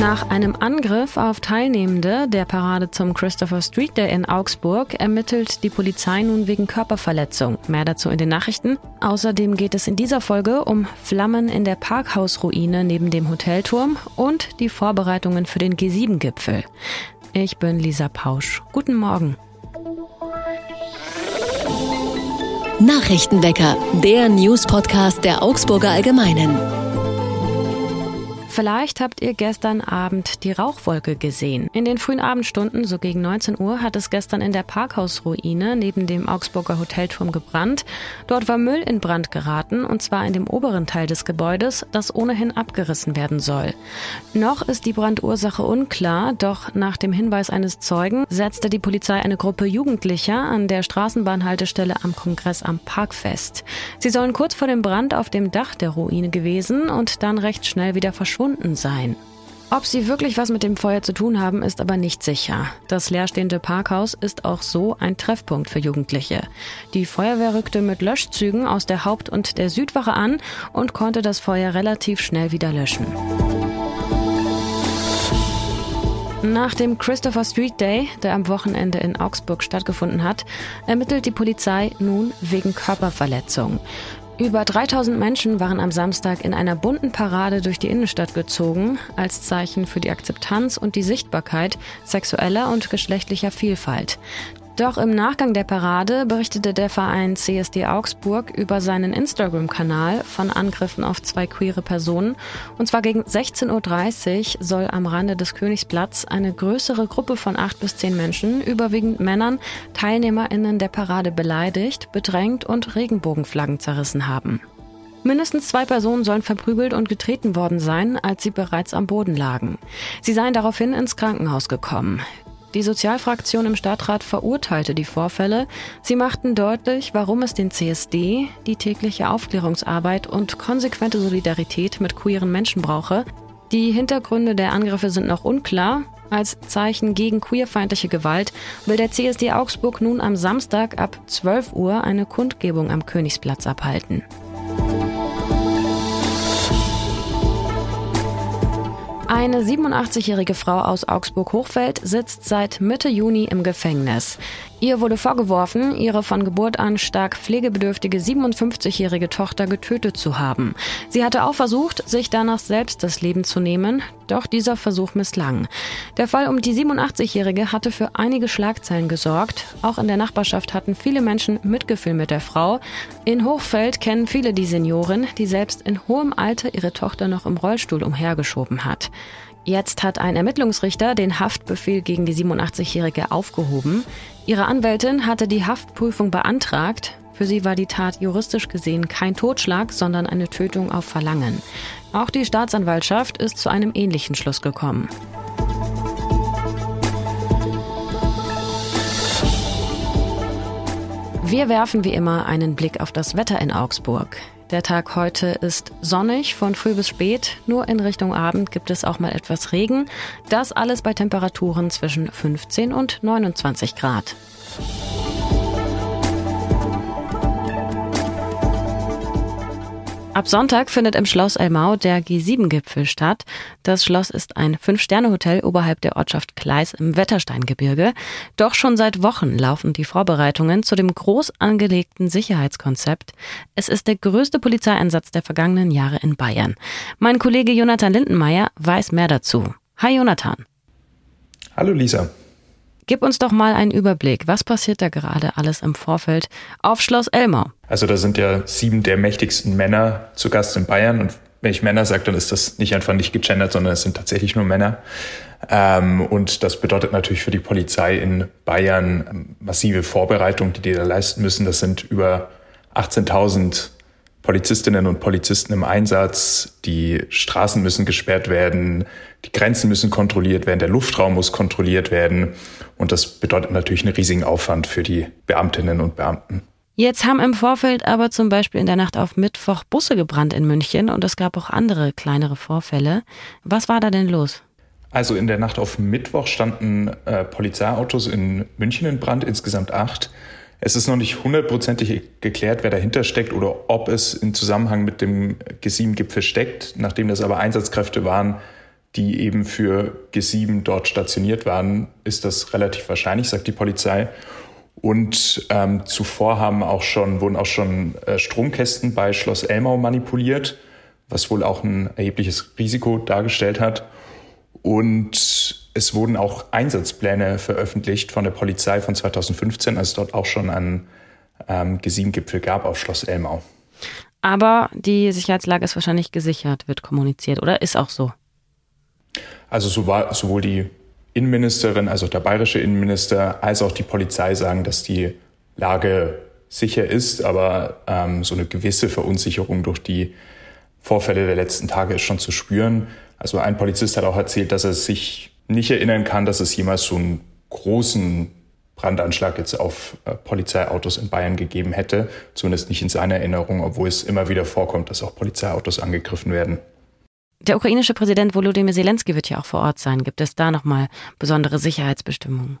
Nach einem Angriff auf Teilnehmende der Parade zum Christopher Street Day in Augsburg ermittelt die Polizei nun wegen Körperverletzung. Mehr dazu in den Nachrichten. Außerdem geht es in dieser Folge um Flammen in der Parkhausruine neben dem Hotelturm und die Vorbereitungen für den G7-Gipfel. Ich bin Lisa Pausch. Guten Morgen. Nachrichtenwecker, der News-Podcast der Augsburger Allgemeinen. Vielleicht habt ihr gestern Abend die Rauchwolke gesehen. In den frühen Abendstunden, so gegen 19 Uhr, hat es gestern in der Parkhausruine neben dem Augsburger Hotelturm gebrannt. Dort war Müll in Brand geraten, und zwar in dem oberen Teil des Gebäudes, das ohnehin abgerissen werden soll. Noch ist die Brandursache unklar, doch nach dem Hinweis eines Zeugen setzte die Polizei eine Gruppe Jugendlicher an der Straßenbahnhaltestelle am Kongress am Park fest. Sie sollen kurz vor dem Brand auf dem Dach der Ruine gewesen und dann recht schnell wieder verschwunden verschwunden sein. Ob sie wirklich was mit dem Feuer zu tun haben, ist aber nicht sicher. Das leerstehende Parkhaus ist auch so ein Treffpunkt für Jugendliche. Die Feuerwehr rückte mit Löschzügen aus der Haupt- und der Südwache an und konnte das Feuer relativ schnell wieder löschen. Nach dem Christopher Street Day, der am Wochenende in Augsburg stattgefunden hat, ermittelt die Polizei nun wegen Körperverletzung. Über 3000 Menschen waren am Samstag in einer bunten Parade durch die Innenstadt gezogen, als Zeichen für die Akzeptanz und die Sichtbarkeit sexueller und geschlechtlicher Vielfalt. Doch im Nachgang der Parade berichtete der Verein CSD Augsburg über seinen Instagram-Kanal von Angriffen auf zwei queere Personen. Und zwar gegen 16.30 Uhr soll am Rande des Königsplatz eine größere Gruppe von acht bis zehn Menschen, überwiegend Männern, TeilnehmerInnen der Parade beleidigt, bedrängt und Regenbogenflaggen zerrissen haben. Mindestens zwei Personen sollen verprügelt und getreten worden sein, als sie bereits am Boden lagen. Sie seien daraufhin ins Krankenhaus gekommen. Die Sozialfraktion im Stadtrat verurteilte die Vorfälle. Sie machten deutlich, warum es den CSD, die tägliche Aufklärungsarbeit und konsequente Solidarität mit queeren Menschen brauche. Die Hintergründe der Angriffe sind noch unklar. Als Zeichen gegen queerfeindliche Gewalt will der CSD Augsburg nun am Samstag ab 12 Uhr eine Kundgebung am Königsplatz abhalten. Eine 87-jährige Frau aus Augsburg-Hochfeld sitzt seit Mitte Juni im Gefängnis. Ihr wurde vorgeworfen, ihre von Geburt an stark pflegebedürftige 57-jährige Tochter getötet zu haben. Sie hatte auch versucht, sich danach selbst das Leben zu nehmen, doch dieser Versuch misslang. Der Fall um die 87-jährige hatte für einige Schlagzeilen gesorgt. Auch in der Nachbarschaft hatten viele Menschen Mitgefühl mit der Frau. In Hochfeld kennen viele die Seniorin, die selbst in hohem Alter ihre Tochter noch im Rollstuhl umhergeschoben hat. Jetzt hat ein Ermittlungsrichter den Haftbefehl gegen die 87-Jährige aufgehoben. Ihre Anwältin hatte die Haftprüfung beantragt. Für sie war die Tat juristisch gesehen kein Totschlag, sondern eine Tötung auf Verlangen. Auch die Staatsanwaltschaft ist zu einem ähnlichen Schluss gekommen. Wir werfen wie immer einen Blick auf das Wetter in Augsburg. Der Tag heute ist sonnig von früh bis spät. Nur in Richtung Abend gibt es auch mal etwas Regen. Das alles bei Temperaturen zwischen 15 und 29 Grad. Ab Sonntag findet im Schloss Elmau der G7-Gipfel statt. Das Schloss ist ein Fünf-Sterne-Hotel oberhalb der Ortschaft Kleis im Wettersteingebirge. Doch schon seit Wochen laufen die Vorbereitungen zu dem groß angelegten Sicherheitskonzept. Es ist der größte Polizeieinsatz der vergangenen Jahre in Bayern. Mein Kollege Jonathan Lindenmeier weiß mehr dazu. Hi Jonathan. Hallo Lisa. Gib uns doch mal einen Überblick. Was passiert da gerade alles im Vorfeld auf Schloss Elmau? Also da sind ja sieben der mächtigsten Männer zu Gast in Bayern. Und wenn ich Männer sage, dann ist das nicht einfach nicht gegendert, sondern es sind tatsächlich nur Männer. Ähm, und das bedeutet natürlich für die Polizei in Bayern massive Vorbereitungen, die die da leisten müssen. Das sind über 18.000 Polizistinnen und Polizisten im Einsatz. Die Straßen müssen gesperrt werden, die Grenzen müssen kontrolliert werden, der Luftraum muss kontrolliert werden. Und das bedeutet natürlich einen riesigen Aufwand für die Beamtinnen und Beamten. Jetzt haben im Vorfeld aber zum Beispiel in der Nacht auf Mittwoch Busse gebrannt in München und es gab auch andere kleinere Vorfälle. Was war da denn los? Also in der Nacht auf Mittwoch standen äh, Polizeiautos in München in Brand, insgesamt acht. Es ist noch nicht hundertprozentig geklärt, wer dahinter steckt oder ob es in Zusammenhang mit dem G7-Gipfel steckt. Nachdem das aber Einsatzkräfte waren, die eben für G7 dort stationiert waren, ist das relativ wahrscheinlich, sagt die Polizei. Und ähm, zuvor haben auch schon, wurden auch schon äh, Stromkästen bei Schloss Elmau manipuliert, was wohl auch ein erhebliches Risiko dargestellt hat. Und es wurden auch Einsatzpläne veröffentlicht von der Polizei von 2015, als es dort auch schon einen ähm, G7-Gipfel gab auf Schloss Elmau. Aber die Sicherheitslage ist wahrscheinlich gesichert, wird kommuniziert, oder? Ist auch so. Also sowohl die Innenministerin, also der bayerische Innenminister, als auch die Polizei sagen, dass die Lage sicher ist, aber ähm, so eine gewisse Verunsicherung durch die Vorfälle der letzten Tage ist schon zu spüren. Also ein Polizist hat auch erzählt, dass er sich nicht erinnern kann, dass es jemals so einen großen Brandanschlag jetzt auf äh, Polizeiautos in Bayern gegeben hätte. Zumindest nicht in seiner Erinnerung, obwohl es immer wieder vorkommt, dass auch Polizeiautos angegriffen werden. Der ukrainische Präsident Volodymyr Zelensky wird ja auch vor Ort sein. Gibt es da nochmal besondere Sicherheitsbestimmungen?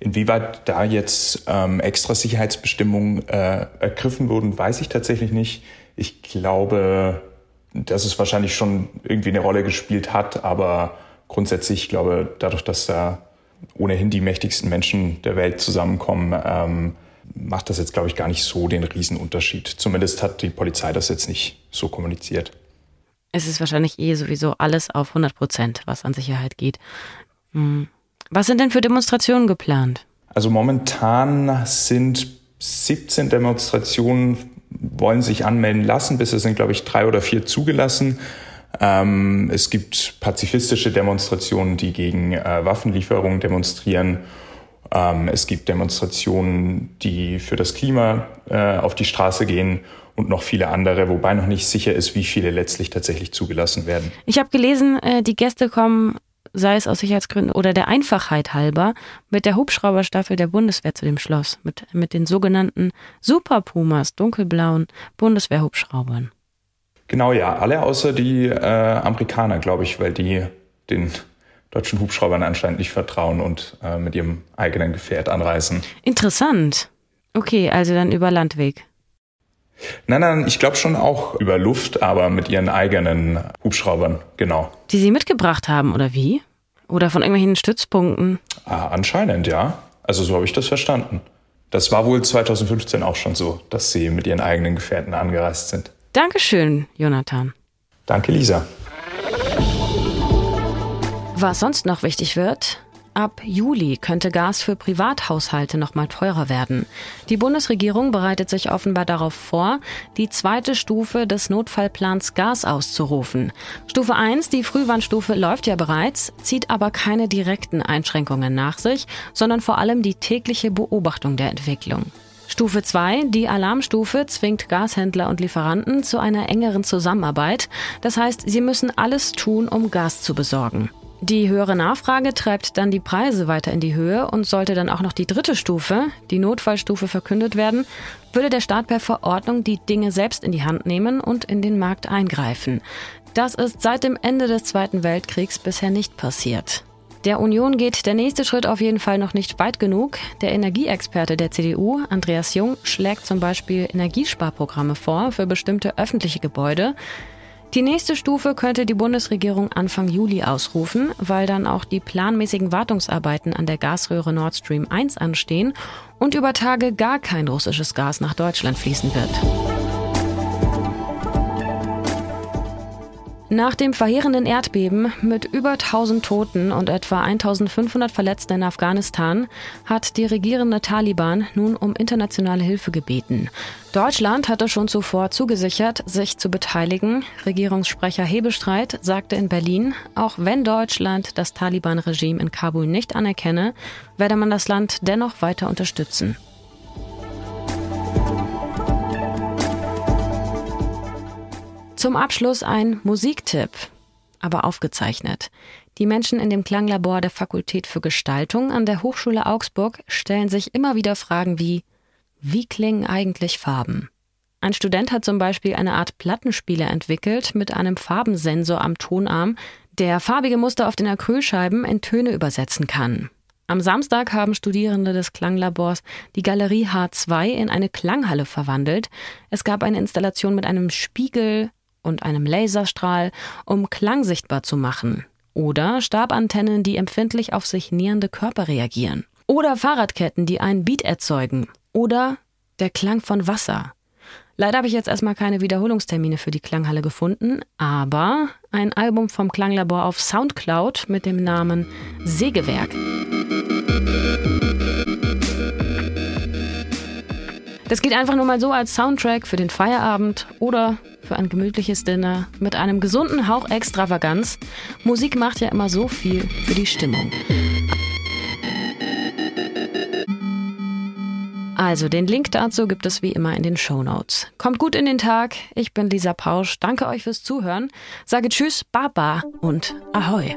Inwieweit da jetzt ähm, extra Sicherheitsbestimmungen äh, ergriffen wurden, weiß ich tatsächlich nicht. Ich glaube, dass es wahrscheinlich schon irgendwie eine Rolle gespielt hat, aber grundsätzlich, ich glaube, dadurch, dass da ohnehin die mächtigsten Menschen der Welt zusammenkommen, ähm, macht das jetzt, glaube ich, gar nicht so den Riesenunterschied. Zumindest hat die Polizei das jetzt nicht so kommuniziert es ist wahrscheinlich eh sowieso alles auf 100 Prozent, was an Sicherheit geht. Hm. Was sind denn für Demonstrationen geplant? Also momentan sind 17 Demonstrationen, wollen sich anmelden lassen. Bisher sind, glaube ich, drei oder vier zugelassen. Ähm, es gibt pazifistische Demonstrationen, die gegen äh, Waffenlieferungen demonstrieren. Ähm, es gibt Demonstrationen, die für das Klima äh, auf die Straße gehen und noch viele andere, wobei noch nicht sicher ist, wie viele letztlich tatsächlich zugelassen werden. Ich habe gelesen, äh, die Gäste kommen, sei es aus Sicherheitsgründen oder der Einfachheit halber, mit der Hubschrauberstaffel der Bundeswehr zu dem Schloss, mit, mit den sogenannten Super Pumas, dunkelblauen Bundeswehrhubschraubern. Genau, ja, alle außer die äh, Amerikaner, glaube ich, weil die den deutschen Hubschraubern anscheinend nicht vertrauen und äh, mit ihrem eigenen Gefährt anreisen. Interessant. Okay, also dann über Landweg. Nein, nein, ich glaube schon auch über Luft, aber mit ihren eigenen Hubschraubern, genau. Die sie mitgebracht haben, oder wie? Oder von irgendwelchen Stützpunkten? Ah, anscheinend, ja. Also so habe ich das verstanden. Das war wohl 2015 auch schon so, dass sie mit ihren eigenen Gefährten angereist sind. Dankeschön, Jonathan. Danke, Lisa. Was sonst noch wichtig wird, Ab Juli könnte Gas für Privathaushalte noch mal teurer werden. Die Bundesregierung bereitet sich offenbar darauf vor, die zweite Stufe des Notfallplans Gas auszurufen. Stufe 1, die Frühwarnstufe, läuft ja bereits, zieht aber keine direkten Einschränkungen nach sich, sondern vor allem die tägliche Beobachtung der Entwicklung. Stufe 2, die Alarmstufe, zwingt Gashändler und Lieferanten zu einer engeren Zusammenarbeit. Das heißt, sie müssen alles tun, um Gas zu besorgen. Die höhere Nachfrage treibt dann die Preise weiter in die Höhe und sollte dann auch noch die dritte Stufe, die Notfallstufe, verkündet werden, würde der Staat per Verordnung die Dinge selbst in die Hand nehmen und in den Markt eingreifen. Das ist seit dem Ende des Zweiten Weltkriegs bisher nicht passiert. Der Union geht der nächste Schritt auf jeden Fall noch nicht weit genug. Der Energieexperte der CDU, Andreas Jung, schlägt zum Beispiel Energiesparprogramme vor für bestimmte öffentliche Gebäude. Die nächste Stufe könnte die Bundesregierung Anfang Juli ausrufen, weil dann auch die planmäßigen Wartungsarbeiten an der Gasröhre Nord Stream 1 anstehen und über Tage gar kein russisches Gas nach Deutschland fließen wird. Nach dem verheerenden Erdbeben mit über 1000 Toten und etwa 1500 Verletzten in Afghanistan hat die regierende Taliban nun um internationale Hilfe gebeten. Deutschland hatte schon zuvor zugesichert, sich zu beteiligen. Regierungssprecher Hebestreit sagte in Berlin, auch wenn Deutschland das Taliban-Regime in Kabul nicht anerkenne, werde man das Land dennoch weiter unterstützen. Zum Abschluss ein Musiktipp, aber aufgezeichnet. Die Menschen in dem Klanglabor der Fakultät für Gestaltung an der Hochschule Augsburg stellen sich immer wieder Fragen wie, wie klingen eigentlich Farben? Ein Student hat zum Beispiel eine Art Plattenspieler entwickelt mit einem Farbensensor am Tonarm, der farbige Muster auf den Acrylscheiben in Töne übersetzen kann. Am Samstag haben Studierende des Klanglabors die Galerie H2 in eine Klanghalle verwandelt. Es gab eine Installation mit einem Spiegel, und einem Laserstrahl, um Klang sichtbar zu machen. Oder Stabantennen, die empfindlich auf sich nähernde Körper reagieren. Oder Fahrradketten, die einen Beat erzeugen. Oder der Klang von Wasser. Leider habe ich jetzt erstmal keine Wiederholungstermine für die Klanghalle gefunden, aber ein Album vom Klanglabor auf Soundcloud mit dem Namen Sägewerk. Das geht einfach nur mal so als Soundtrack für den Feierabend oder für ein gemütliches Dinner mit einem gesunden Hauch Extravaganz. Musik macht ja immer so viel für die Stimmung. Also, den Link dazu gibt es wie immer in den Show Notes. Kommt gut in den Tag. Ich bin Lisa Pausch. Danke euch fürs Zuhören. Sage Tschüss, Baba und Ahoi.